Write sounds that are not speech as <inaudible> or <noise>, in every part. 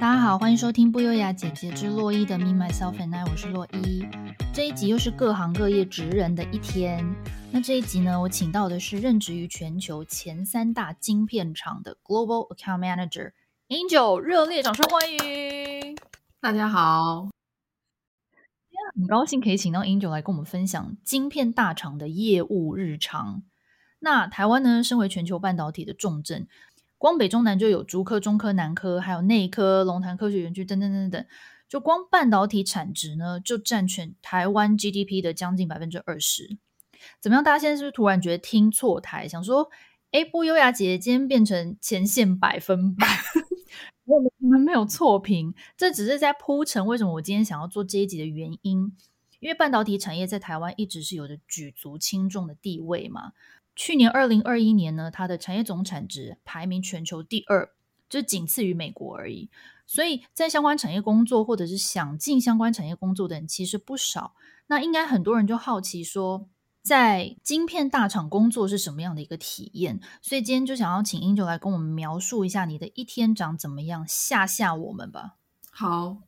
大家好，欢迎收听不优雅姐姐之洛伊的 Me Myself and I，我是洛伊。这一集又是各行各业职人的一天。那这一集呢，我请到的是任职于全球前三大晶片厂的 Global Account Manager Angel，热烈掌声欢迎！大家好，很高兴可以请到 Angel 来跟我们分享晶片大厂的业务日常。那台湾呢，身为全球半导体的重镇。光北中南就有竹科、中科、南科，还有内科、龙潭科学园区等等等等。就光半导体产值呢，就占全台湾 GDP 的将近百分之二十。怎么样？大家现在是不是突然觉得听错台，想说，哎，不优雅姐姐今天变成前线百分百？<laughs> 我们我们没有错评，这只是在铺陈为什么我今天想要做这一集的原因。因为半导体产业在台湾一直是有着举足轻重的地位嘛。去年二零二一年呢，它的产业总产值排名全球第二，就仅次于美国而已。所以在相关产业工作或者是想进相关产业工作的人其实不少。那应该很多人就好奇说，在晶片大厂工作是什么样的一个体验？所以今天就想要请英九来跟我们描述一下你的一天长怎么样，吓吓我们吧。好。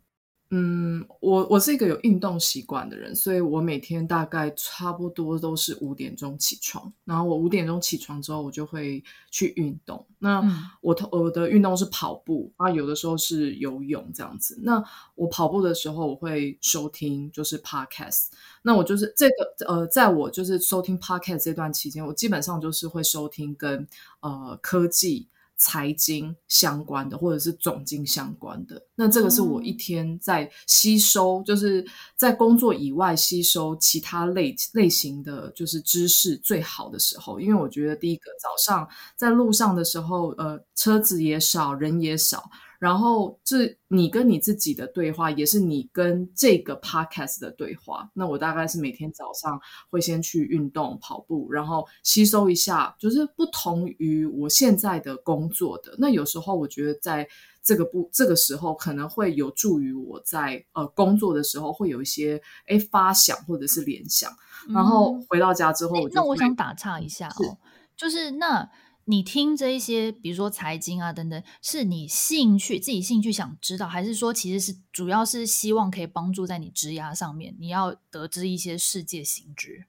嗯，我我是一个有运动习惯的人，所以我每天大概差不多都是五点钟起床。然后我五点钟起床之后，我就会去运动。那我我的运动是跑步啊，有的时候是游泳这样子。那我跑步的时候，我会收听就是 podcast。那我就是这个呃，在我就是收听 podcast 这段期间，我基本上就是会收听跟呃科技。财经相关的，或者是总经相关的，那这个是我一天在吸收，就是在工作以外吸收其他类类型的就是知识最好的时候。因为我觉得第一个早上在路上的时候，呃，车子也少，人也少。然后，这你跟你自己的对话，也是你跟这个 podcast 的对话。那我大概是每天早上会先去运动跑步，然后吸收一下，就是不同于我现在的工作的。那有时候我觉得在这个不这个时候，可能会有助于我在呃工作的时候会有一些诶发想或者是联想。然后回到家之后那我想打岔一下哦，就是那。你听这一些，比如说财经啊等等，是你兴趣自己兴趣想知道，还是说其实是主要是希望可以帮助在你职涯上面，你要得知一些世界新知？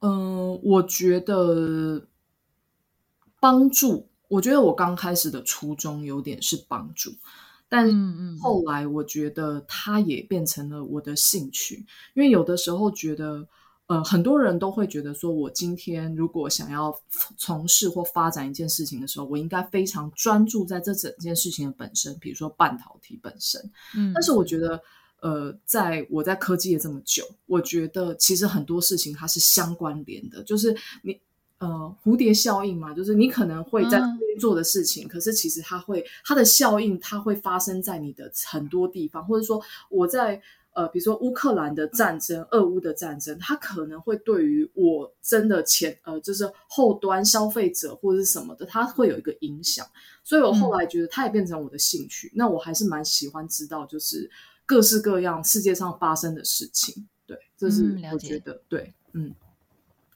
嗯、呃，我觉得帮助，我觉得我刚开始的初衷有点是帮助，但后来我觉得它也变成了我的兴趣，因为有的时候觉得。呃，很多人都会觉得说，我今天如果想要从事或发展一件事情的时候，我应该非常专注在这整件事情的本身，比如说半导体本身。嗯，但是我觉得，呃，在我在科技业这么久，我觉得其实很多事情它是相关联的，就是你呃蝴蝶效应嘛，就是你可能会在做的事情，嗯，可是其实它会它的效应它会发生在你的很多地方，或者说我在。呃，比如说乌克兰的战争、俄乌的战争，它可能会对于我真的前呃，就是后端消费者或者是什么的，它会有一个影响。所以我后来觉得它也变成我的兴趣。嗯、那我还是蛮喜欢知道，就是各式各样世界上发生的事情。对，这是我觉得、嗯、对，嗯。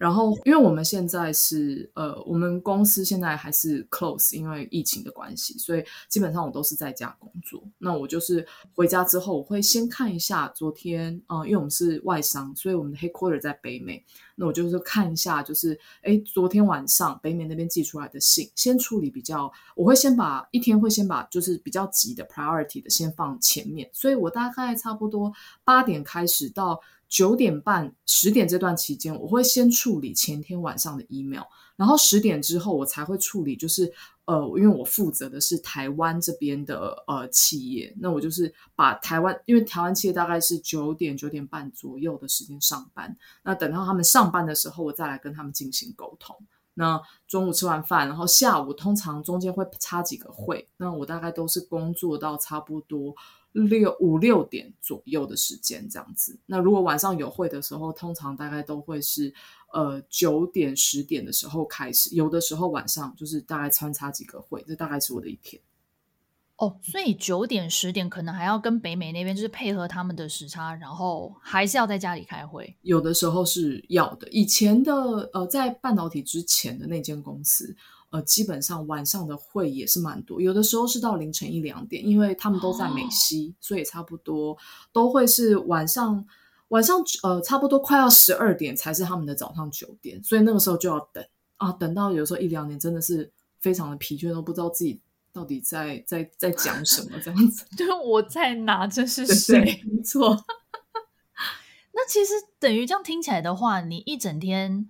然后，因为我们现在是呃，我们公司现在还是 close，因为疫情的关系，所以基本上我都是在家工作。那我就是回家之后，我会先看一下昨天，呃，因为我们是外商，所以我们的 headquarter 在北美。那我就是看一下，就是哎，昨天晚上北美那边寄出来的信，先处理比较，我会先把一天会先把就是比较急的 priority 的先放前面，所以我大概差不多八点开始到。九点半、十点这段期间，我会先处理前天晚上的 email，然后十点之后我才会处理，就是呃，因为我负责的是台湾这边的呃企业，那我就是把台湾，因为台湾企业大概是九点、九点半左右的时间上班，那等到他们上班的时候，我再来跟他们进行沟通。那中午吃完饭，然后下午通常中间会插几个会，那我大概都是工作到差不多。六五六点左右的时间这样子，那如果晚上有会的时候，通常大概都会是呃九点十点的时候开始，有的时候晚上就是大概穿插几个会，这大概是我的一天。哦，所以九点十点可能还要跟北美那边就是配合他们的时差，然后还是要在家里开会。有的时候是要的。以前的呃，在半导体之前的那间公司。呃，基本上晚上的会也是蛮多，有的时候是到凌晨一两点，因为他们都在美西，哦、所以差不多都会是晚上晚上呃，差不多快要十二点才是他们的早上九点，所以那个时候就要等啊，等到有时候一两点真的是非常的疲倦，都不知道自己到底在在在讲什么这样子。<laughs> 就是我在哪？<laughs> 这是谁？<laughs> 没错。那其实等于这样听起来的话，你一整天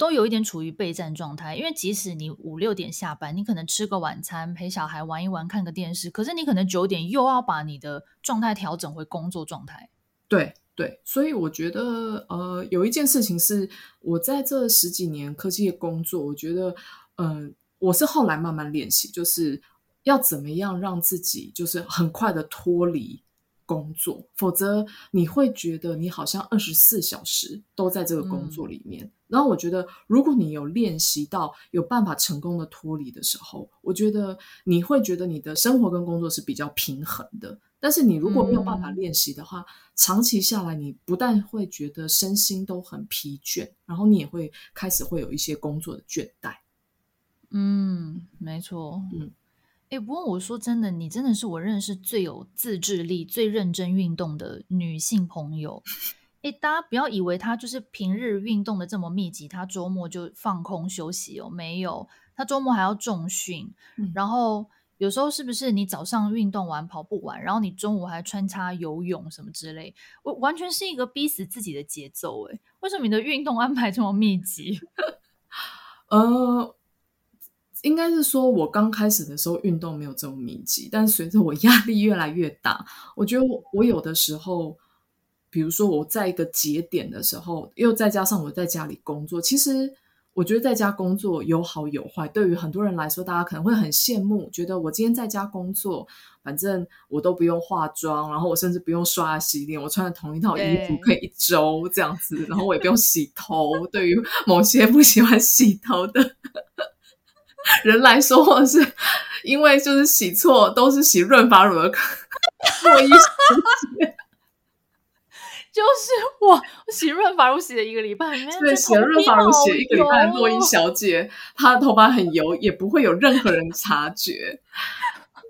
都有一点处于备战状态，因为即使你五六点下班，你可能吃个晚餐，陪小孩玩一玩，看个电视，可是你可能九点又要把你的状态调整回工作状态。对对，所以我觉得，呃，有一件事情是我在这十几年科技的工作，我觉得，嗯、呃，我是后来慢慢练习，就是要怎么样让自己就是很快的脱离。工作，否则你会觉得你好像二十四小时都在这个工作里面。嗯、然后我觉得，如果你有练习到有办法成功的脱离的时候，我觉得你会觉得你的生活跟工作是比较平衡的。但是你如果没有办法练习的话，嗯、长期下来你不但会觉得身心都很疲倦，然后你也会开始会有一些工作的倦怠。嗯，没错，嗯。哎，不过我说真的，你真的是我认识最有自制力、最认真运动的女性朋友。哎，大家不要以为他就是平日运动的这么密集，他周末就放空休息哦，没有，他周末还要重训。嗯、然后有时候是不是你早上运动完跑步完，然后你中午还穿插游泳什么之类，我完全是一个逼死自己的节奏。哎，为什么你的运动安排这么密集？<laughs> 呃。应该是说，我刚开始的时候运动没有这么密集，但随着我压力越来越大，我觉得我，我有的时候，比如说我在一个节点的时候，又再加上我在家里工作，其实我觉得在家工作有好有坏。对于很多人来说，大家可能会很羡慕，觉得我今天在家工作，反正我都不用化妆，然后我甚至不用刷洗脸，我穿的同一套衣服可以一周这样子，然后我也不用洗头。对于某些不喜欢洗头的。<laughs> 人来说，或者是因为就是洗错，都是洗润发乳的 <laughs> 洛伊小姐，就是我洗润发乳洗了一个礼拜，对，洗了润发乳洗了一个礼拜，洛伊小姐她的头发很油，也不会有任何人察觉。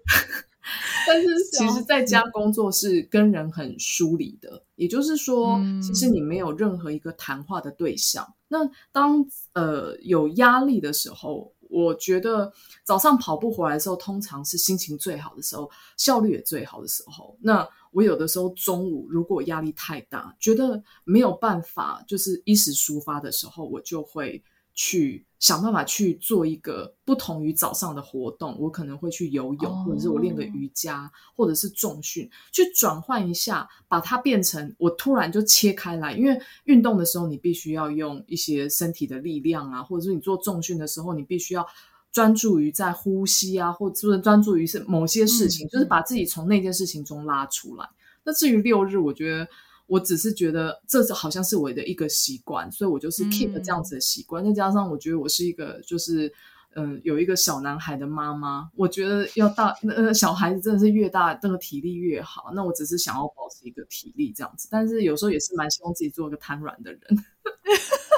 <laughs> 但是其实在家工作是跟人很疏离的，也就是说，其实你没有任何一个谈话的对象。那当呃有压力的时候。我觉得早上跑步回来的时候，通常是心情最好的时候，效率也最好的时候。那我有的时候中午如果压力太大，觉得没有办法，就是一时抒发的时候，我就会去想办法去做一个不同于早上的活动。我可能会去游泳，哦、或者是我练个瑜伽，或者是重训，去转换一下，把它变成我突然就切开来。因为运动的时候，你必须要用一些身体的力量啊，或者是你做重训的时候，你必须要专注于在呼吸啊，或者是专注于是某些事情，嗯、就是把自己从那件事情中拉出来。那至于六日，我觉得。我只是觉得这好像是我的一个习惯，所以我就是 keep 这样子的习惯。再、嗯、加上我觉得我是一个就是嗯、呃、有一个小男孩的妈妈，我觉得要大那个小孩子真的是越大，那个体力越好。那我只是想要保持一个体力这样子，但是有时候也是蛮希望自己做一个瘫软的人。<laughs>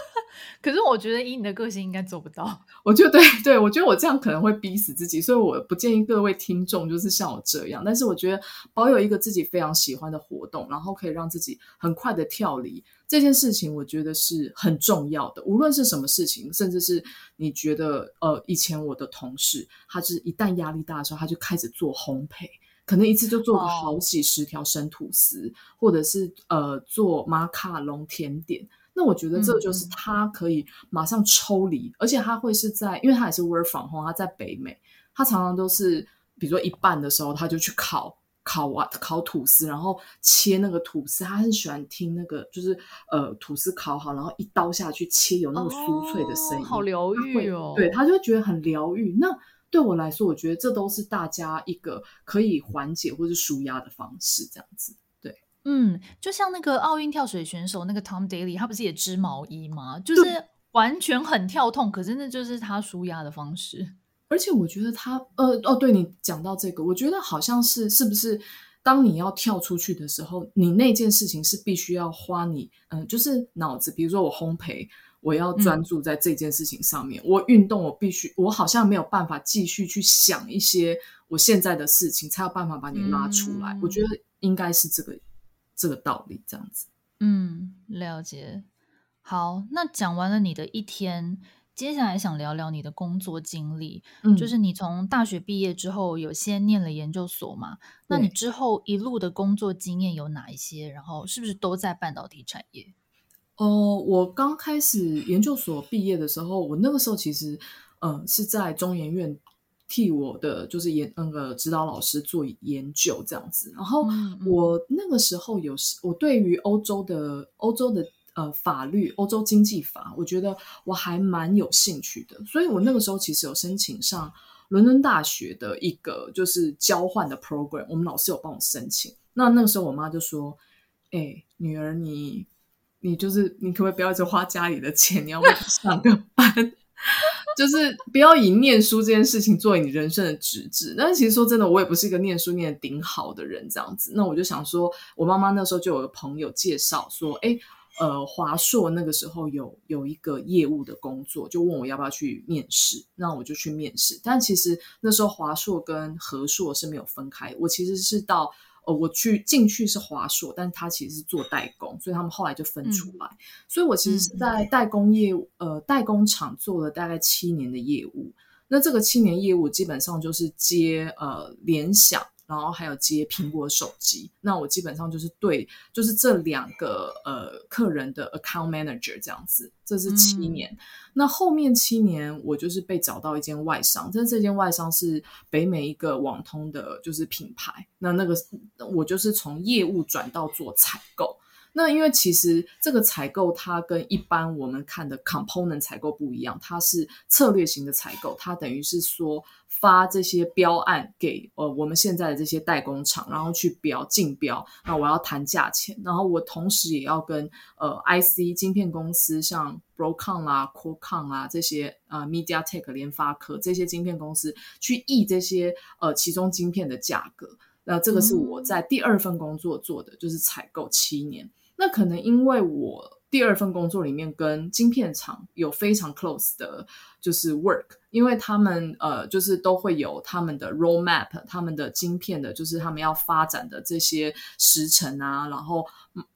可是我觉得以你的个性应该做不到。我觉得对对，我觉得我这样可能会逼死自己，所以我不建议各位听众就是像我这样。但是我觉得保有一个自己非常喜欢的活动，然后可以让自己很快的跳离这件事情，我觉得是很重要的。无论是什么事情，甚至是你觉得呃，以前我的同事，他是一旦压力大的时候，他就开始做烘焙，可能一次就做个好几十条生吐司，哦、或者是呃做马卡龙甜点。那我觉得这就是他可以马上抽离，嗯、而且他会是在，因为他也是 work from home，他在北美，他常常都是，比如说一半的时候，他就去烤烤完烤吐司，然后切那个吐司，他很喜欢听那个，就是呃吐司烤好，然后一刀下去切，有那个酥脆的声音，哦、好疗愈哦，对，他就觉得很疗愈。那对我来说，我觉得这都是大家一个可以缓解或是舒压的方式，这样子。嗯，就像那个奥运跳水选手那个 Tom Daley，他不是也织毛衣吗？就是完全很跳痛，可是那就是他舒压的方式。而且我觉得他，呃，哦，对你讲到这个，我觉得好像是是不是当你要跳出去的时候，你那件事情是必须要花你，嗯、呃，就是脑子，比如说我烘焙。我要专注在这件事情上面。嗯、我运动，我必须，我好像没有办法继续去想一些我现在的事情，才有办法把你拉出来。嗯、我觉得应该是这个这个道理，这样子。嗯，了解。好，那讲完了你的一天。接下来想聊聊你的工作经历，嗯，就是你从大学毕业之后，有先念了研究所嘛？那你之后一路的工作经验有哪一些？然后是不是都在半导体产业？哦、呃，我刚开始研究所毕业的时候，我那个时候其实，呃，是在中研院替我的就是研那个指导老师做研究这样子。然后我那个时候有，我对于欧洲的欧洲的。呃，法律，欧洲经济法，我觉得我还蛮有兴趣的，所以我那个时候其实有申请上伦敦大学的一个就是交换的 program，我们老师有帮我申请。那那个时候我妈就说：“哎、欸，女儿你，你你就是你可不可以不要一直花家里的钱，你要不要上个班，<laughs> 就是不要以念书这件事情作为你人生的职志。”但是其实说真的，我也不是一个念书念得顶好的人，这样子。那我就想说，我妈妈那时候就有个朋友介绍说：“哎、”呃，华硕那个时候有有一个业务的工作，就问我要不要去面试，那我就去面试。但其实那时候华硕跟和硕是没有分开，我其实是到呃，我去进去是华硕，但他其实是做代工，所以他们后来就分出来。嗯、所以我其实是在代工业务，呃，代工厂做了大概七年的业务。那这个七年业务基本上就是接呃联想。然后还有接苹果手机，那我基本上就是对，就是这两个呃客人的 account manager 这样子，这是七年。嗯、那后面七年我就是被找到一间外商，但这间外商是北美一个网通的，就是品牌。那那个我就是从业务转到做采购。那因为其实这个采购它跟一般我们看的 component 采购不一样，它是策略型的采购，它等于是说发这些标案给呃我们现在的这些代工厂，然后去标竞标，那我要谈价钱，然后我同时也要跟呃 IC 晶片公司像 Broadcom 啦、Qualcomm 啊这些呃 MediaTek 联发科这些晶片公司去议这些呃其中晶片的价格，那这个是我在第二份工作做的，就是采购七年。那可能因为我第二份工作里面跟晶片厂有非常 close 的，就是 work，因为他们呃就是都会有他们的 roadmap，他们的晶片的，就是他们要发展的这些时程啊，然后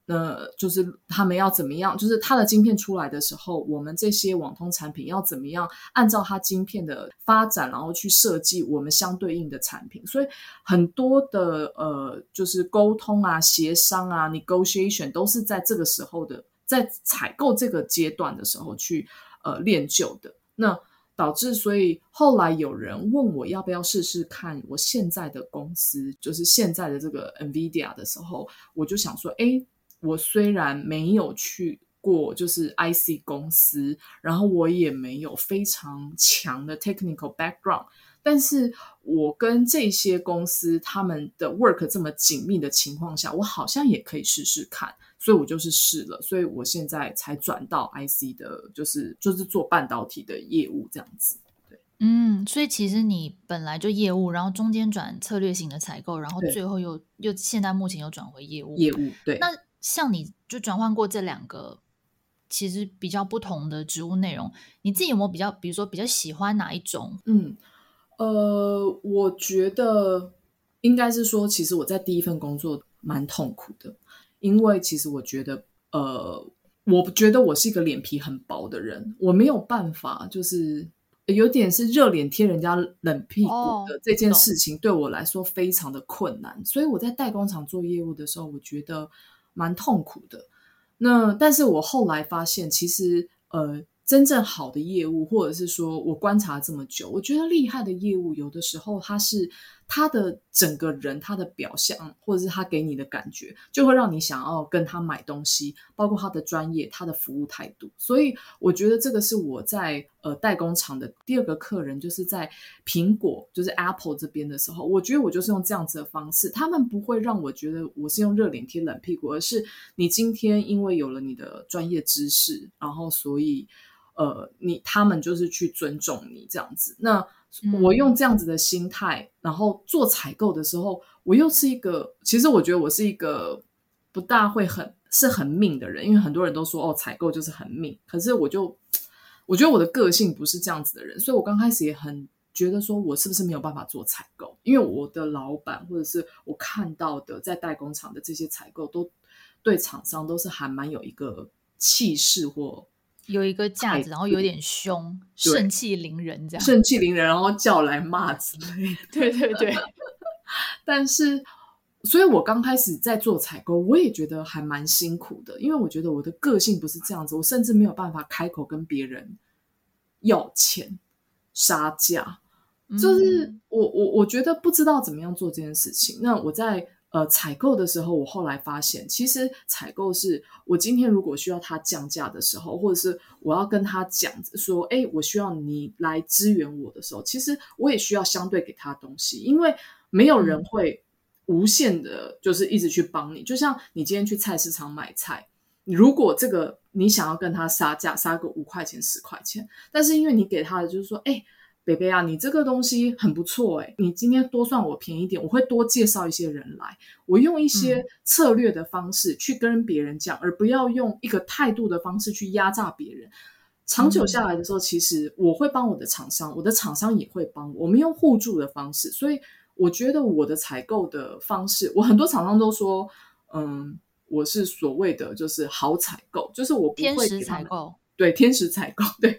呃就是他们要怎么样，就是他的晶片出来的时候，我们这些网通产品要怎么样按照它晶片的发展，然后去设计我们相对应的产品，所以很多的呃就是沟通啊、协商啊、negotiation 都是在这个时候的，在采购这个阶段的时候去呃练就的。那导致，所以后来有人问我要不要试试看我现在的公司，就是现在的这个 NVIDIA 的时候，我就想说，诶，我虽然没有去过就是 IC 公司，然后我也没有非常强的 technical background，但是我跟这些公司他们的 work 这么紧密的情况下，我好像也可以试试看。所以我就是试了，所以我现在才转到 IC 的，就是就是做半导体的业务这样子。对，嗯，所以其实你本来就业务，然后中间转策略型的采购，然后最后又又现在目前又转回业务。业务对。那像你就转换过这两个，其实比较不同的职务内容，你自己有没有比较，比如说比较喜欢哪一种？嗯，呃，我觉得应该是说，其实我在第一份工作蛮痛苦的。因为其实我觉得，呃，我觉得我是一个脸皮很薄的人，我没有办法，就是有点是热脸贴人家冷屁股的这件事情，对我来说非常的困难。Oh, 所以我在代工厂做业务的时候，我觉得蛮痛苦的。那但是我后来发现，其实呃。真正好的业务，或者是说我观察这么久，我觉得厉害的业务，有的时候它是他的整个人，他的表象，或者是他给你的感觉，就会让你想要跟他买东西，包括他的专业、他的服务态度。所以我觉得这个是我在呃代工厂的第二个客人，就是在苹果，就是 Apple 这边的时候，我觉得我就是用这样子的方式，他们不会让我觉得我是用热脸贴冷屁股，而是你今天因为有了你的专业知识，然后所以。呃，你他们就是去尊重你这样子。那我用这样子的心态，然后做采购的时候，我又是一个，其实我觉得我是一个不大会很是很命的人，因为很多人都说哦，采购就是很命。可是我就我觉得我的个性不是这样子的人，所以我刚开始也很觉得说我是不是没有办法做采购，因为我的老板或者是我看到的在代工厂的这些采购都对厂商都是还蛮有一个气势或有一个架子，然后有点凶，盛气凌人这样，盛气凌人，然后叫来骂之类的。<laughs> 对对对，<laughs> 但是。所以，我刚开始在做采购，我也觉得还蛮辛苦的，因为我觉得我的个性不是这样子，我甚至没有办法开口跟别人要钱、杀价，就是我我我觉得不知道怎么样做这件事情。那我在呃采购的时候，我后来发现，其实采购是我今天如果需要他降价的时候，或者是我要跟他讲说，哎，我需要你来支援我的时候，其实我也需要相对给他东西，因为没有人会。无限的，就是一直去帮你，就像你今天去菜市场买菜，如果这个你想要跟他杀价，杀个五块钱、十块钱，但是因为你给他的就是说，哎，北北啊，你这个东西很不错，哎，你今天多算我便宜点，我会多介绍一些人来，我用一些策略的方式去跟别人讲，嗯、而不要用一个态度的方式去压榨别人。长久下来的时候，其实我会帮我的厂商，我的厂商也会帮我，我们用互助的方式，所以。我觉得我的采购的方式，我很多厂商都说，嗯，我是所谓的就是好采购，就是我不会天使采购，对，天使采购，对，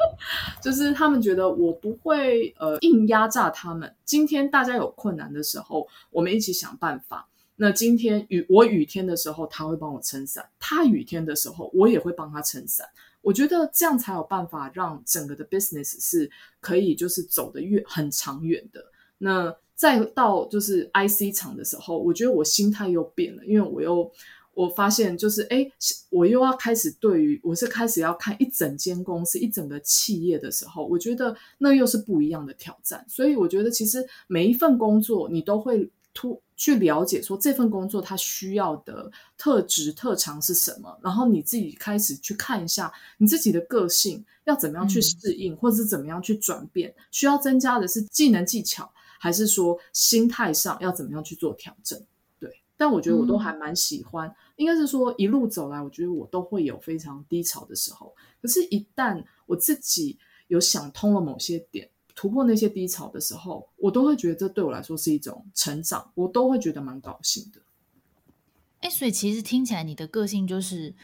<laughs> 就是他们觉得我不会呃硬压榨他们。今天大家有困难的时候，我们一起想办法。那今天雨我雨天的时候，他会帮我撑伞；他雨天的时候，我也会帮他撑伞。我觉得这样才有办法让整个的 business 是可以就是走得越很长远的。那再到就是 IC 厂的时候，我觉得我心态又变了，因为我又我发现就是哎，我又要开始对于我是开始要看一整间公司、一整个企业的时候，我觉得那又是不一样的挑战。所以我觉得其实每一份工作你都会突去了解说这份工作它需要的特质特长是什么，然后你自己开始去看一下你自己的个性要怎么样去适应，嗯、或者是怎么样去转变，需要增加的是技能技巧。还是说心态上要怎么样去做调整？对，但我觉得我都还蛮喜欢。嗯、应该是说一路走来，我觉得我都会有非常低潮的时候。可是，一旦我自己有想通了某些点，突破那些低潮的时候，我都会觉得这对我来说是一种成长，我都会觉得蛮高兴的。哎，所以其实听起来你的个性就是。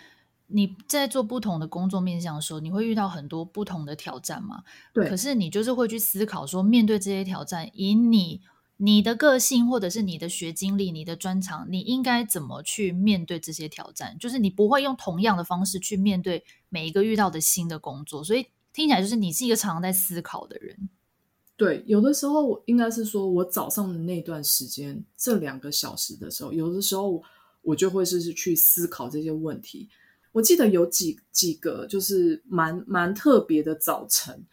你在做不同的工作面向的时候，你会遇到很多不同的挑战吗？对。可是你就是会去思考说，面对这些挑战，以你你的个性或者是你的学经历、你的专长，你应该怎么去面对这些挑战？就是你不会用同样的方式去面对每一个遇到的新的工作。所以听起来就是你是一个常常在思考的人。对，有的时候我应该是说我早上的那段时间，这两个小时的时候，有的时候我就会是去思考这些问题。我记得有几几个就是蛮蛮特别的早晨，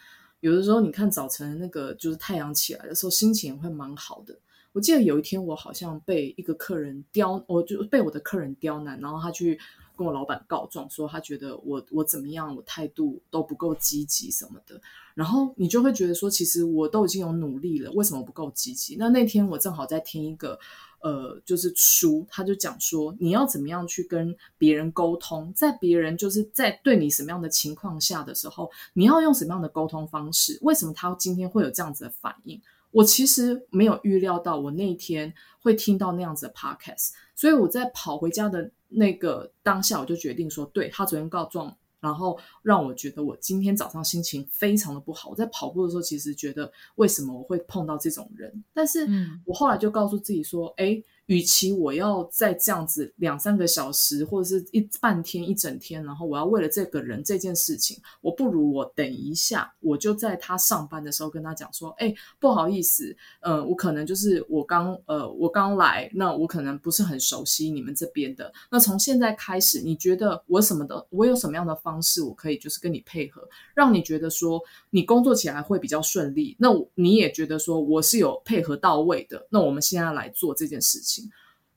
有的时候你看早晨那个就是太阳起来的时候，心情也会蛮好的。我记得有一天我好像被一个客人刁，我就被我的客人刁难，然后他去跟我老板告状，说他觉得我我怎么样，我态度都不够积极什么的。然后你就会觉得说，其实我都已经有努力了，为什么不够积极？那那天我正好在听一个。呃，就是书，他就讲说，你要怎么样去跟别人沟通，在别人就是在对你什么样的情况下的时候，你要用什么样的沟通方式？为什么他今天会有这样子的反应？我其实没有预料到，我那一天会听到那样子的 podcast，所以我在跑回家的那个当下，我就决定说，对，他昨天告状。然后让我觉得我今天早上心情非常的不好。我在跑步的时候，其实觉得为什么我会碰到这种人？但是我后来就告诉自己说，哎。与其我要再这样子两三个小时，或者是一半天一整天，然后我要为了这个人这件事情，我不如我等一下，我就在他上班的时候跟他讲说，哎，不好意思，呃，我可能就是我刚呃我刚来，那我可能不是很熟悉你们这边的。那从现在开始，你觉得我什么的，我有什么样的方式，我可以就是跟你配合，让你觉得说你工作起来会比较顺利。那你也觉得说我是有配合到位的。那我们现在来做这件事情。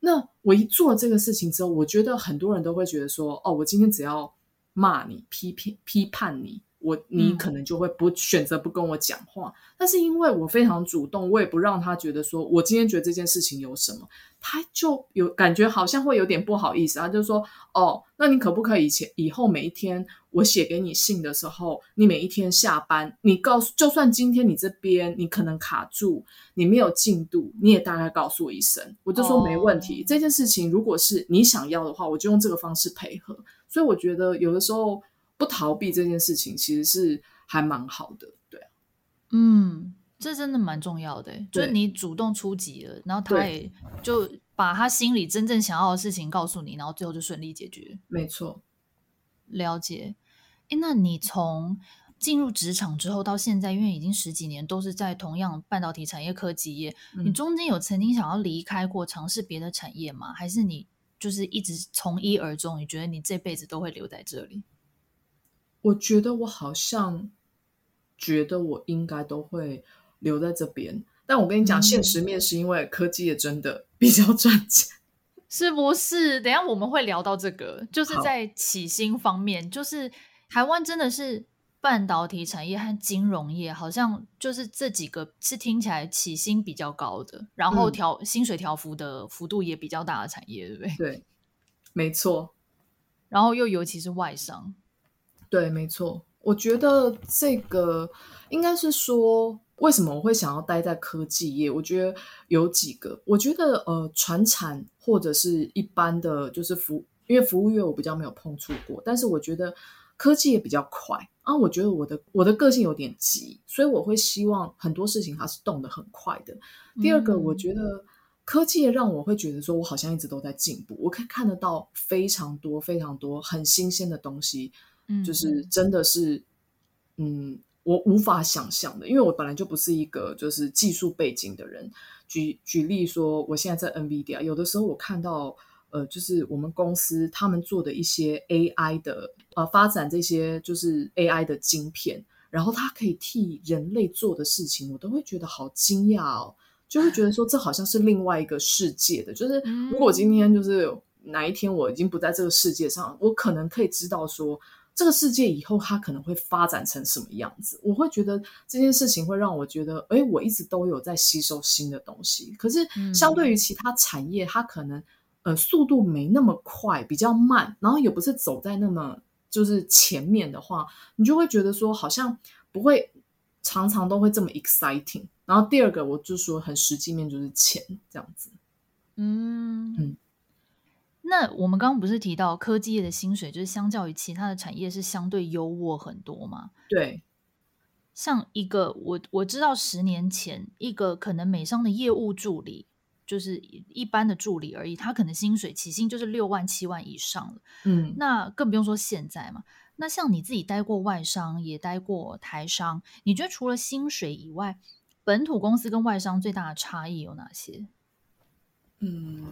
那我一做这个事情之后，我觉得很多人都会觉得说：“哦，我今天只要骂你、批评、批判你，我你可能就会不选择不跟我讲话。嗯、但是因为我非常主动，我也不让他觉得说我今天觉得这件事情有什么，他就有感觉好像会有点不好意思。他就说：“哦，那你可不可以以前以后每一天我写给你信的时候，你每一天下班，你告诉，就算今天你这边你可能卡住，你没有进度，你也大概告诉我一声。”我就说没问题。哦、这件事情如果是你想要的话，我就用这个方式配合。所以我觉得有的时候。不逃避这件事情，其实是还蛮好的，对啊，嗯，这真的蛮重要的，就是你主动出击了，然后他也就把他心里真正想要的事情告诉你，然后最后就顺利解决。没错，了解。哎，那你从进入职场之后到现在，因为已经十几年都是在同样半导体产业科技业，嗯，你中间有曾经想要离开过，尝试别的产业吗？还是你就是一直从一而终？你觉得你这辈子都会留在这里？我觉得我好像觉得我应该都会留在这边，但我跟你讲，现实面是因为科技也真的 <laughs> 比较赚钱，是不是？等一下我们会聊到这个，就是在起薪方面，就是台湾真的是半导体产业和金融业，好像就是这几个是听起来起薪比较高的，然后调、嗯、薪水调幅的幅度也比较大的产业，对不对？对，没错。然后又尤其是外商。对，没错。我觉得这个应该是说，为什么我会想要待在科技业？我觉得有几个。我觉得呃，传产或者是一般的，就是服，因为服务业我比较没有碰触过。但是我觉得科技也比较快啊。我觉得我的我的个性有点急，所以我会希望很多事情它是动得很快的。第二个，我觉得科技让我会觉得说，我好像一直都在进步，我可以看得到非常多非常多很新鲜的东西。就是真的是，嗯，我无法想象的，因为我本来就不是一个就是技术背景的人。举举例说，我现在在 NVIDIA，有的时候我看到，呃，就是我们公司他们做的一些 AI 的，呃，发展这些就是 AI 的晶片，然后它可以替人类做的事情，我都会觉得好惊讶哦，就会觉得说这好像是另外一个世界的。就是如果今天就是哪一天我已经不在这个世界上，我可能可以知道说。这个世界以后它可能会发展成什么样子？我会觉得这件事情会让我觉得，哎，我一直都有在吸收新的东西。可是相对于其他产业，它可能呃速度没那么快，比较慢，然后也不是走在那么就是前面的话，你就会觉得说好像不会常常都会这么 exciting。然后第二个，我就说很实际面就是钱这样子。嗯嗯。那我们刚刚不是提到科技业的薪水，就是相较于其他的产业是相对优渥很多吗？对，像一个我我知道十年前一个可能美商的业务助理，就是一般的助理而已，他可能薪水起薪就是六万七万以上了。嗯，那更不用说现在嘛。那像你自己待过外商，也待过台商，你觉得除了薪水以外，本土公司跟外商最大的差异有哪些？嗯。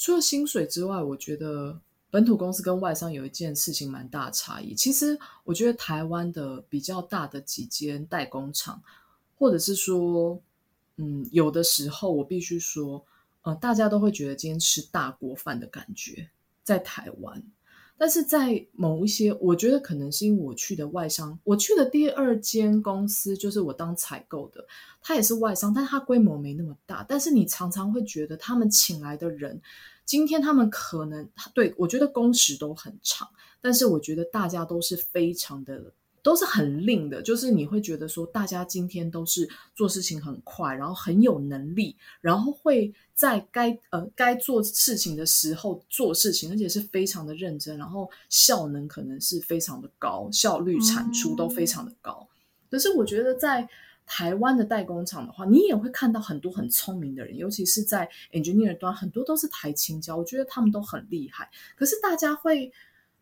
除了薪水之外，我觉得本土公司跟外商有一件事情蛮大差异。其实，我觉得台湾的比较大的几间代工厂，或者是说，嗯，有的时候我必须说，呃，大家都会觉得今天吃大锅饭的感觉，在台湾。但是在某一些，我觉得可能是因为我去的外商，我去的第二间公司就是我当采购的，它也是外商，但它规模没那么大。但是你常常会觉得他们请来的人，今天他们可能对，我觉得工时都很长，但是我觉得大家都是非常的。都是很令的，就是你会觉得说，大家今天都是做事情很快，然后很有能力，然后会在该呃该做事情的时候做事情，而且是非常的认真，然后效能可能是非常的高，效率产出都非常的高。嗯。可是我觉得在台湾的代工厂的话，你也会看到很多很聪明的人，尤其是在 engineer 端，很多都是台青教，我觉得他们都很厉害。可是大家会。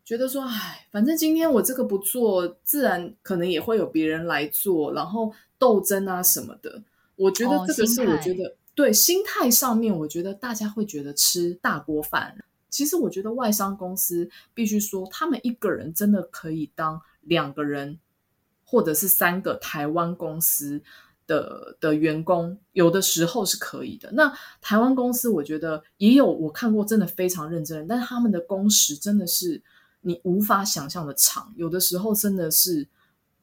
觉得说，哎，反正今天我这个不做，自然可能也会有别人来做，然后斗争啊什么的。我觉得这个是我觉得、哦、对心态上面，我觉得大家会觉得吃大锅饭。其实我觉得外商公司必须说，他们一个人真的可以当两个人，或者是三个台湾公司的的员工，有的时候是可以的。那台湾公司，我觉得也有我看过，真的非常认真，但是他们的工时真的是。你无法想象的长，有的时候真的是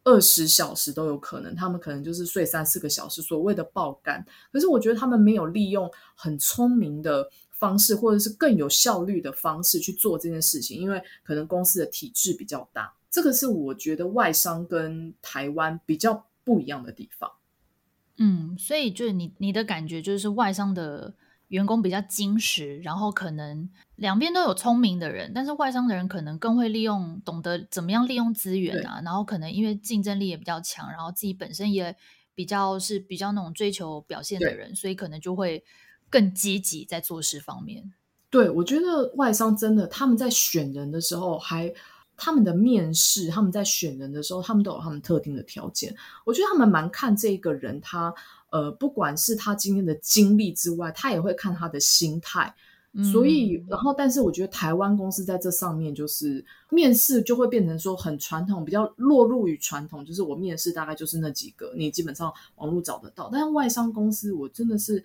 二十小时都有可能，他们可能就是睡三四个小时，所谓的爆肝。可是我觉得他们没有利用很聪明的方式，或者是更有效率的方式去做这件事情，因为可能公司的体制比较大。这个是我觉得外商跟台湾比较不一样的地方。嗯，所以就是你你的感觉就是外商的员工比较矜持，然后可能两边都有聪明的人，但是外商的人可能更会利用，懂得怎么样利用资源啊，然后可能因为竞争力也比较强，然后自己本身也比较是比较那种追求表现的人，所以可能就会更积极在做事方面。对，我觉得外商真的他们在选人的时候还。他们的面试，他们在选人的时候，他们都有他们特定的条件。我觉得他们蛮看这个人，他呃，不管是他今天的经历之外，他也会看他的心态。嗯、所以，然后，但是我觉得台湾公司在这上面，就是面试就会变成说很传统，比较落入于传统，就是我面试大概就是那几个，你基本上网络找得到。但是外商公司，我真的是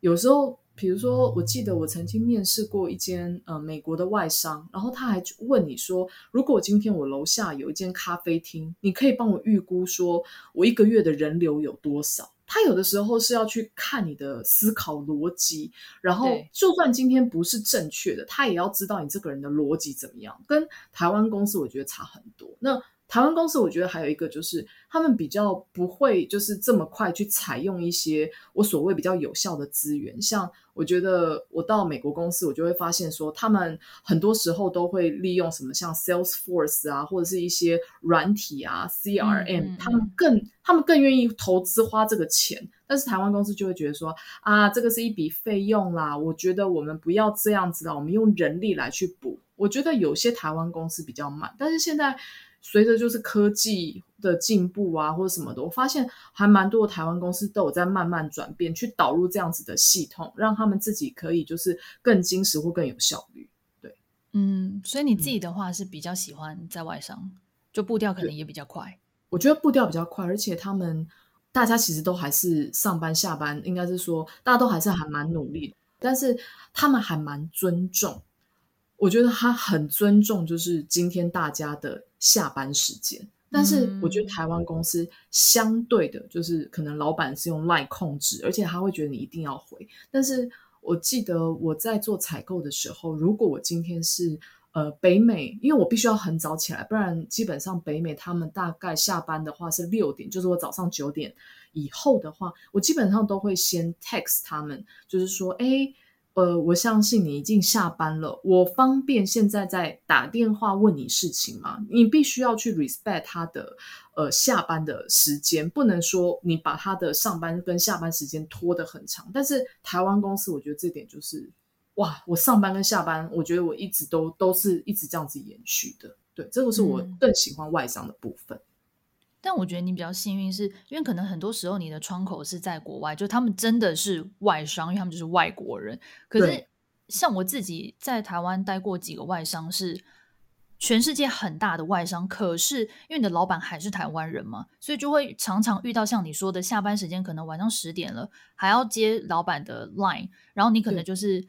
有时候。比如说，我记得我曾经面试过一间呃美国的外商，然后他还问你说，如果今天我楼下有一间咖啡厅，你可以帮我预估说我一个月的人流有多少？他有的时候是要去看你的思考逻辑，然后就算今天不是正确的，他也要知道你这个人的逻辑怎么样。跟台湾公司我觉得差很多。那台湾公司我觉得还有一个就是，他们比较不会就是这么快去采用一些我所谓比较有效的资源。像我觉得我到美国公司，我就会发现说，他们很多时候都会利用什么像 Salesforce 啊，或者是一些软体啊，CRM，嗯嗯嗯，他们更他们更愿意投资花这个钱。但是台湾公司就会觉得说，啊，这个是一笔费用啦，我觉得我们不要这样子啦，我们用人力来去补。我觉得有些台湾公司比较慢，但是现在。随着就是科技的进步啊，或者什么的，我发现还蛮多的台湾公司都有在慢慢转变，去导入这样子的系统，让他们自己可以就是更精实或更有效率。对，嗯，所以你自己的话是比较喜欢在外商，嗯、就步调可能也比较快。我觉得步调比较快，而且他们大家其实都还是上班下班，应该是说大家都还是还蛮努力的，但是他们还蛮尊重。我觉得他很尊重，就是今天大家的下班时间。但是我觉得台湾公司相对的，就是可能老板是用 LINE 控制，而且他会觉得你一定要回。但是我记得我在做采购的时候，如果我今天是呃北美，因为我必须要很早起来，不然基本上北美他们大概下班的话是六点，就是我早上九点以后的话，我基本上都会先 text 他们，就是说，哎。呃，我相信你已经下班了。我方便现在在打电话问你事情吗？你必须要去 respect 他的呃下班的时间，不能说你把他的上班跟下班时间拖得很长。但是台湾公司，我觉得这点就是，哇，我上班跟下班，我觉得我一直都都是一直这样子延续的。对，这个是我更喜欢外商的部分。嗯但我觉得你比较幸运是，是因为可能很多时候你的窗口是在国外，就他们真的是外商，因为他们就是外国人。可是像我自己在台湾待过几个外商，是全世界很大的外商，可是因为你的老板还是台湾人嘛，所以就会常常遇到像你说的，下班时间可能晚上十点了，还要接老板的 line，然后你可能就是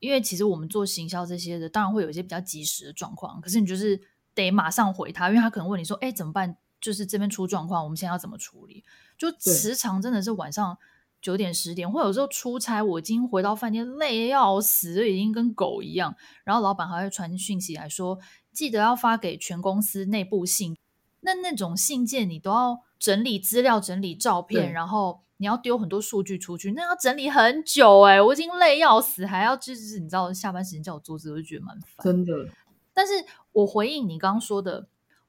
因为其实我们做行销这些的，当然会有一些比较及时的状况，可是你就是得马上回他，因为他可能问你说：“哎，怎么办？”就是这边出状况，我们现在要怎么处理？就时常真的是晚上九点十点，或有时候出差，我已经回到饭店累要死，已经跟狗一样。然后老板还会传讯息来说，记得要发给全公司内部信。那那种信件你都要整理资料、整理照片，然后你要丢很多数据出去，那要整理很久哎、欸，我已经累要死，还要就是你知道下班时间叫我做这个，我就觉得蛮烦。真的，但是我回应你刚刚说的。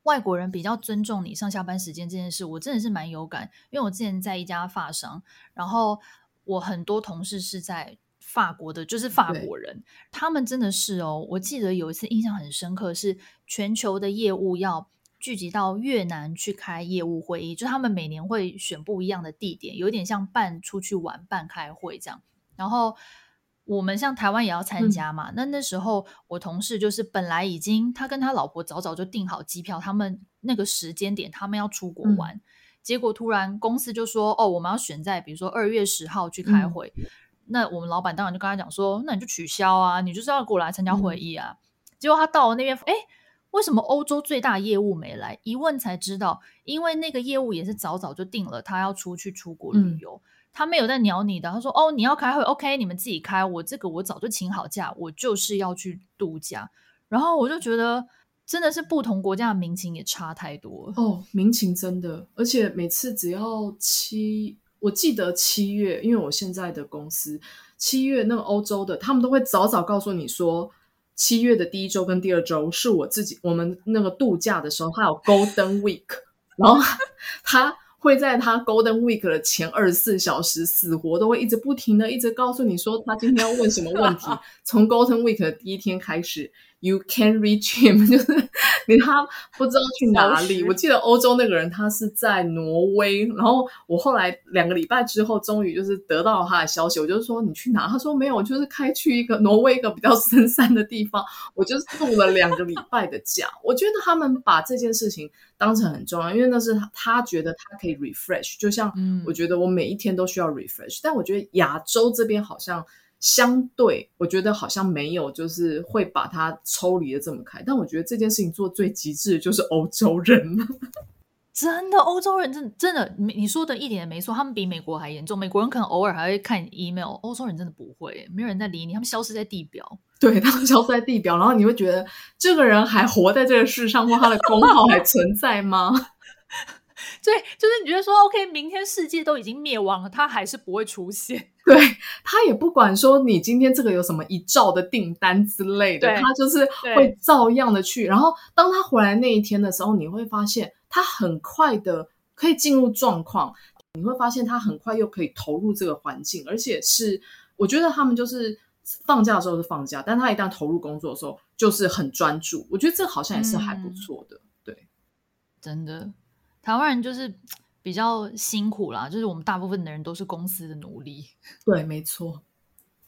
外国人比较尊重你上下班时间这件事，我真的是蛮有感，因为我之前在一家发商，然后我很多同事是在法国的，就是法国人，他们真的是哦，我记得有一次印象很深刻，是全球的业务要聚集到越南去开业务会议，就他们每年会选不一样的地点，有点像办出去玩、办开会这样，然后。我们像台湾也要参加嘛？嗯、那那时候我同事就是本来已经他跟他老婆早早就订好机票，他们那个时间点他们要出国玩，嗯、结果突然公司就说：“哦，我们要选在比如说二月十号去开会。嗯”那我们老板当然就跟他讲说：“那你就取消啊，你就是要过来参加会议啊。嗯”结果他到了那边，哎，为什么欧洲最大业务没来？一问才知道，因为那个业务也是早早就定了，他要出去出国旅游，嗯、他没有在鸟你的。他说：“哦，你要开会，OK，你们自己开。我这个我早就请好假，我就是要去度假。”然后我就觉得，真的是不同国家的民情也差太多哦，民情真的，而且每次只要七，我记得七月，因为我现在的公司七月那个欧洲的，他们都会早早告诉你说。七月的第一周跟第二周是我自己，我们那个度假的时候，他有 Golden Week，然后他会在他 Golden Week 的前二十四小时死活都会一直不停的一直告诉你说他今天要问什么问题，<laughs> 从 Golden Week 的第一天开始。You can reach him，<laughs> 就是你他不知道去哪里。我记得欧洲那个人他是在挪威，然后我后来两个礼拜之后，终于就是得到了他的消息。我就说你去哪？他说没有，我就是开去一个挪威一个比较 <laughs> 深山的地方。我就度了两个礼拜的假。我觉得他们把这件事情当成很重要，因为那是他，他觉得他可以 refresh。就像我觉得我每一天都需要 refresh，但我觉得亚洲这边好像。相对，我觉得好像没有，就是会把它抽离的这么开。但我觉得这件事情做最极致的就是欧洲人了，<laughs> 真的，欧洲人真的真的，你说的一点也没错，他们比美国还严重。美国人可能偶尔还会看 email，欧洲人真的不会，没有人在理你，他们消失在地表。对，他们消失在地表，然后你会觉得这个人还活在这个世上，或他的功号还存在吗？<laughs> 对，就是你觉得说，OK，明天世界都已经灭亡了，他还是不会出现。<laughs> 对，他也不管说你今天这个有什么一兆的订单之类的，他就是会照样的去。然后当他回来那一天的时候，你会发现他很快的可以进入状况，你会发现他很快又可以投入这个环境，而且是我觉得他们就是放假的时候是放假，但他一旦投入工作的时候就是很专注。我觉得这好像也是还不错的，嗯、对，真的。台湾人就是 <tsk> 比较辛苦啦，就是我们大部分的人都是公司的奴隶。对，没错。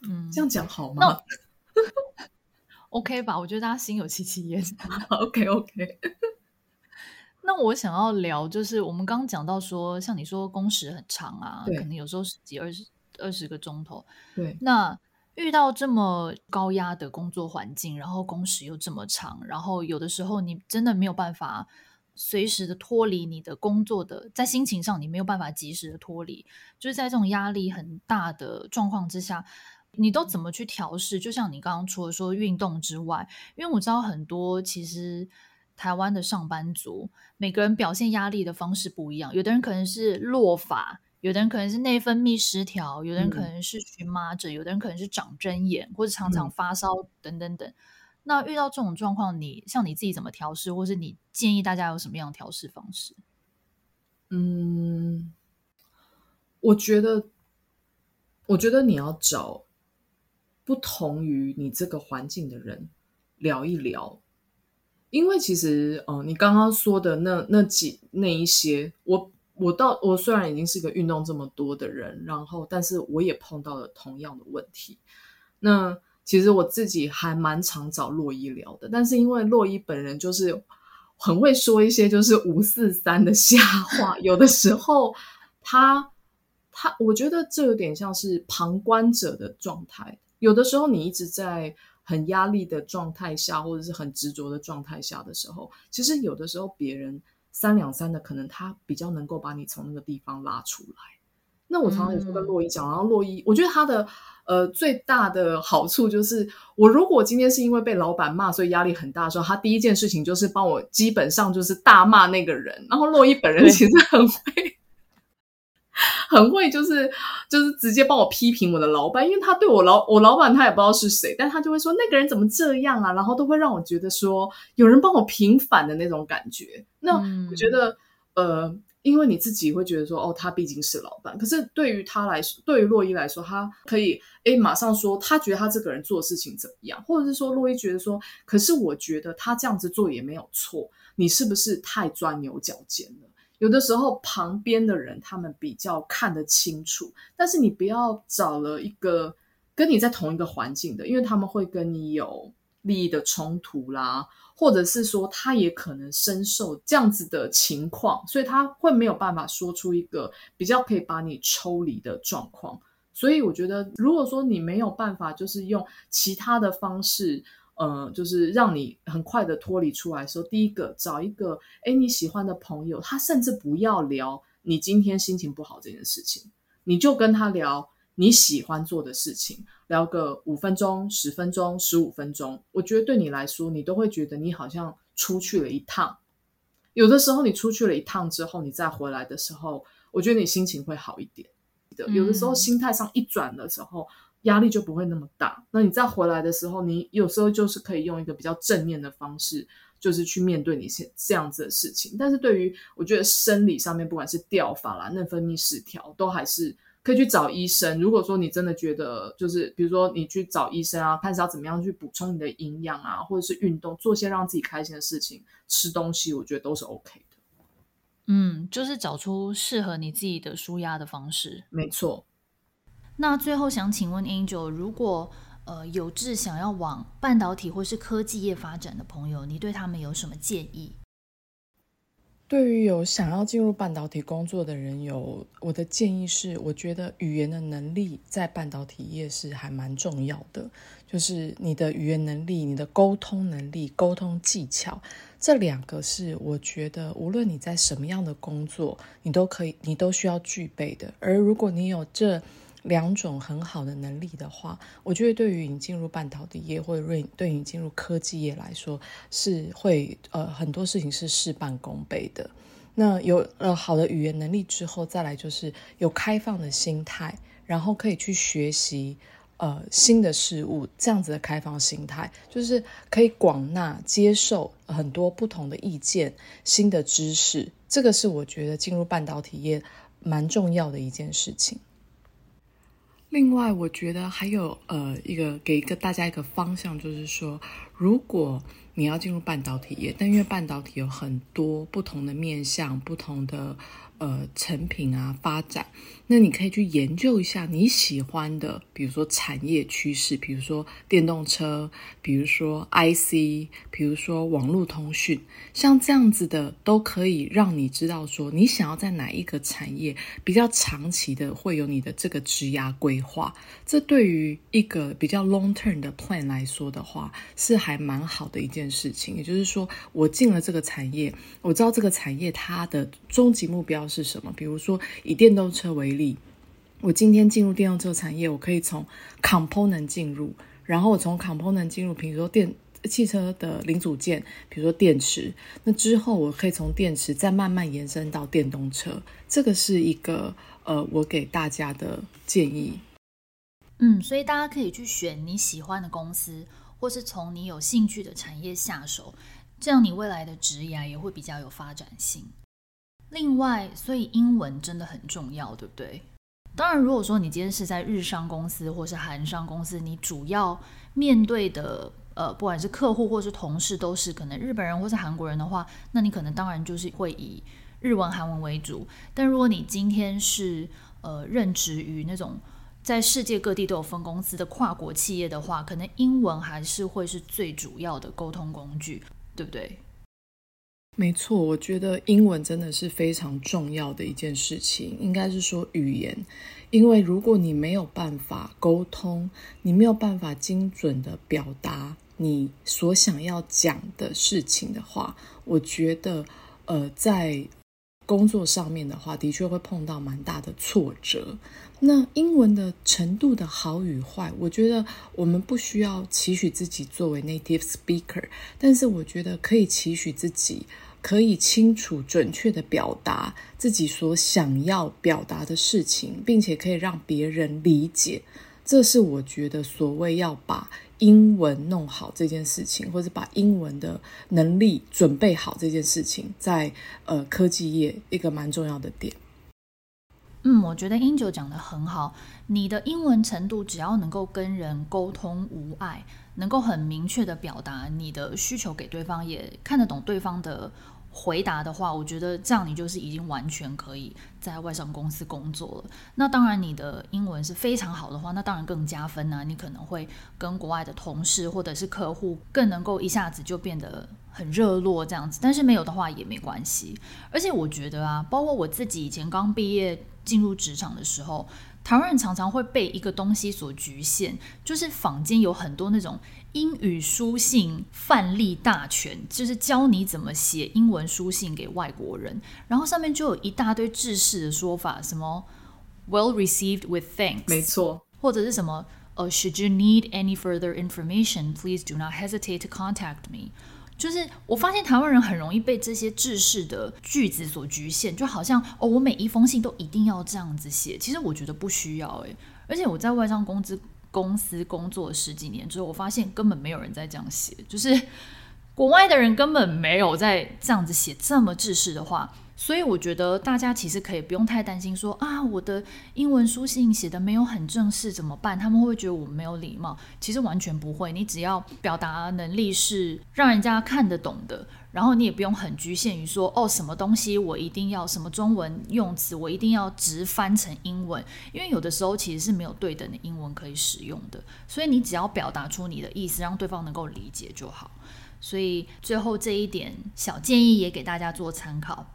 嗯，这样讲好吗？<laughs> OK 吧，我觉得大家心有戚戚焉。<laughs> OK OK。那我想要聊，就是我们刚刚讲到说，像你说工时很长啊，可能有时候十几、二十、二十个钟头。对。那遇到这么高压的工作环境，然后工时又这么长，然后有的时候你真的没有办法。随时的脱离你的工作的，在心情上你没有办法及时的脱离，就是在这种压力很大的状况之下，你都怎么去调试？就像你刚刚除了说运动之外，因为我知道很多其实台湾的上班族，每个人表现压力的方式不一样，有的人可能是落发，有的人可能是内分泌失调，有的人可能是荨麻疹，有的人可能是长针眼，或者常常发烧等等等。那遇到这种状况，你像你自己怎么调试，或是你建议大家有什么样的调试方式？嗯，我觉得，我觉得你要找不同于你这个环境的人聊一聊，因为其实，哦、你刚刚说的那那几那一些，我我到我虽然已经是一个运动这么多的人，然后，但是我也碰到了同样的问题，那。其实我自己还蛮常找洛伊聊的，但是因为洛伊本人就是很会说一些就是五四三的瞎话，有的时候他他，我觉得这有点像是旁观者的状态。有的时候你一直在很压力的状态下，或者是很执着的状态下的时候，其实有的时候别人三两三的，可能他比较能够把你从那个地方拉出来。那我常常也说跟洛伊讲，然后洛伊，我觉得他的呃最大的好处就是，我如果今天是因为被老板骂，所以压力很大的时候，他第一件事情就是帮我基本上就是大骂那个人。然后洛伊本人其实很会，<laughs> 很会就是就是直接帮我批评我的老板，因为他对我老我老板他也不知道是谁，但他就会说那个人怎么这样啊，然后都会让我觉得说有人帮我平反的那种感觉。那我觉得、嗯、呃。因为你自己会觉得说，哦，他毕竟是老板。可是对于他来说，对于洛伊来说，他可以诶马上说，他觉得他这个人做事情怎么样，或者是说，洛伊觉得说，可是我觉得他这样子做也没有错，你是不是太钻牛角尖了？有的时候旁边的人他们比较看得清楚，但是你不要找了一个跟你在同一个环境的，因为他们会跟你有利益的冲突啦。或者是说，他也可能深受这样子的情况，所以他会没有办法说出一个比较可以把你抽离的状况。所以我觉得，如果说你没有办法，就是用其他的方式，呃，就是让你很快的脱离出来的时候，第一个找一个诶你喜欢的朋友，他甚至不要聊你今天心情不好这件事情，你就跟他聊你喜欢做的事情，聊个五分钟、十分钟、十五分钟，我觉得对你来说，你都会觉得你好像出去了一趟。有的时候你出去了一趟之后，你再回来的时候，我觉得你心情会好一点的。有的时候心态上一转的时候。压力就不会那么大。那你再回来的时候，你有时候就是可以用一个比较正面的方式，就是去面对你现这样子的事情。但是对于我觉得生理上面，不管是掉发啦、内分泌失调，都还是可以去找医生。如果说你真的觉得，就是比如说你去找医生啊，看是要怎么样去补充你的营养啊，或者是运动，做些让自己开心的事情，吃东西，我觉得都是 OK 的。嗯，就是找出适合你自己的舒压的方式。没错。那最后想请问 Angel，如果呃有志想要往半导体或是科技业发展的朋友，你对他们有什么建议？对于有想要进入半导体工作的人，有我的建议是，我觉得语言的能力在半导体业是还蛮重要的，就是你的语言能力、你的沟通能力、沟通技巧，这两个是我觉得无论你在什么样的工作，你都可以，你都需要具备的。而如果你有这两种很好的能力的话，我觉得对于你进入半导体业或者对你进入科技业来说，是会呃很多事情是事半功倍的。那有呃好的语言能力之后，再来就是有开放的心态，然后可以去学习呃新的事物，这样子的开放心态，就是可以广纳接受很多不同的意见、新的知识。这个是我觉得进入半导体业蛮重要的一件事情。另外，我觉得还有呃一个给一个大家一个方向，就是说，如果你要进入半导体业，但因为半导体有很多不同的面向，不同的。呃，成品啊，发展，那你可以去研究一下你喜欢的，比如说产业趋势，比如说电动车，比如说 IC，比如说网络通讯，像这样子的都可以让你知道说你想要在哪一个产业比较长期的会有你的这个职涯规划。这对于一个比较 long term 的 plan 来说的话，是还蛮好的一件事情。也就是说，我进了这个产业，我知道这个产业它的终极目标是什么？比如说，以电动车为，我今天进入电动车产业，我可以从 component 进入，然后我从 component 进入，比如说电汽车的零组件，比如说电池，那之后我可以从电池再慢慢延伸到电动车。这个是一个呃，我给大家的建议。嗯，所以大家可以去选你喜欢的公司，或是从你有兴趣的产业下手，这样你未来的职业也会比较有发展性。另外，所以英文真的很重要，对不对？当然，如果说你今天是在日商公司或是韩商公司，你主要面对的呃，不管是客户或是同事，都是可能日本人或是韩国人的话，那你可能当然就是会以日文、韩文为主。但如果你今天是呃任职于那种在世界各地都有分公司的跨国企业的话，可能英文还是会是最主要的沟通工具，对不对？没错，我觉得英文真的是非常重要的一件事情。应该是说语言，因为如果你没有办法沟通，你没有办法精准的表达你所想要讲的事情的话，我觉得，呃，在工作上面的话，的确会碰到蛮大的挫折。那英文的程度的好与坏，我觉得我们不需要期许自己作为 native speaker，但是我觉得可以期许自己可以清楚、准确地表达自己所想要表达的事情，并且可以让别人理解。这是我觉得所谓要把英文弄好这件事情，或者把英文的能力准备好这件事情，在呃科技业一个蛮重要的点。嗯，我觉得 Angel 讲得很好。你的英文程度只要能够跟人沟通无碍，能够很明确地表达你的需求给对方，也看得懂对方的回答的话，我觉得这样你就是已经完全可以在外商公司工作了。那当然，你的英文是非常好的话，那当然更加分啊。你可能会跟国外的同事或者是客户更能够一下子就变得很热络这样子。但是没有的话也没关系。而且我觉得啊，包括我自己以前刚毕业。进入职场的时候，台湾人常常会被一个东西所局限，就是坊间有很多那种英语书信范例大全，就是教你怎么写英文书信给外国人，然后上面就有一大堆制式的说法，什么 well received with thanks，没错，或者是什么呃、uh,，should you need any further information, please do not hesitate to contact me。就是我发现台湾人很容易被这些制式的句子所局限，就好像哦，我每一封信都一定要这样子写。其实我觉得不需要诶，而且我在外商公司公司工作十几年之后，我发现根本没有人在这样写，就是国外的人根本没有在这样子写这么制式的话。所以我觉得大家其实可以不用太担心说，啊，我的英文书信写的没有很正式怎么办？他们会觉得我没有礼貌？其实完全不会，你只要表达能力是让人家看得懂的，然后你也不用很局限于说哦，什么东西我一定要什么中文用词，我一定要直翻成英文，因为有的时候其实是没有对等的英文可以使用的。所以你只要表达出你的意思，让对方能够理解就好。所以最后这一点小建议也给大家做参考。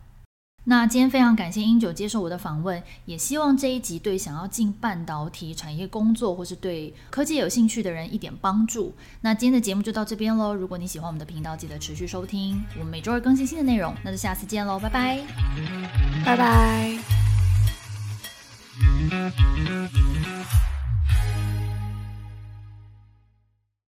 那今天非常感谢英九接受我的访问，也希望这一集对想要进半导体产业工作或是对科技有兴趣的人一点帮助。那今天的节目就到这边喽。如果你喜欢我们的频道，记得持续收听，我们每周二更新新的内容。那就下次见喽，拜拜，拜拜。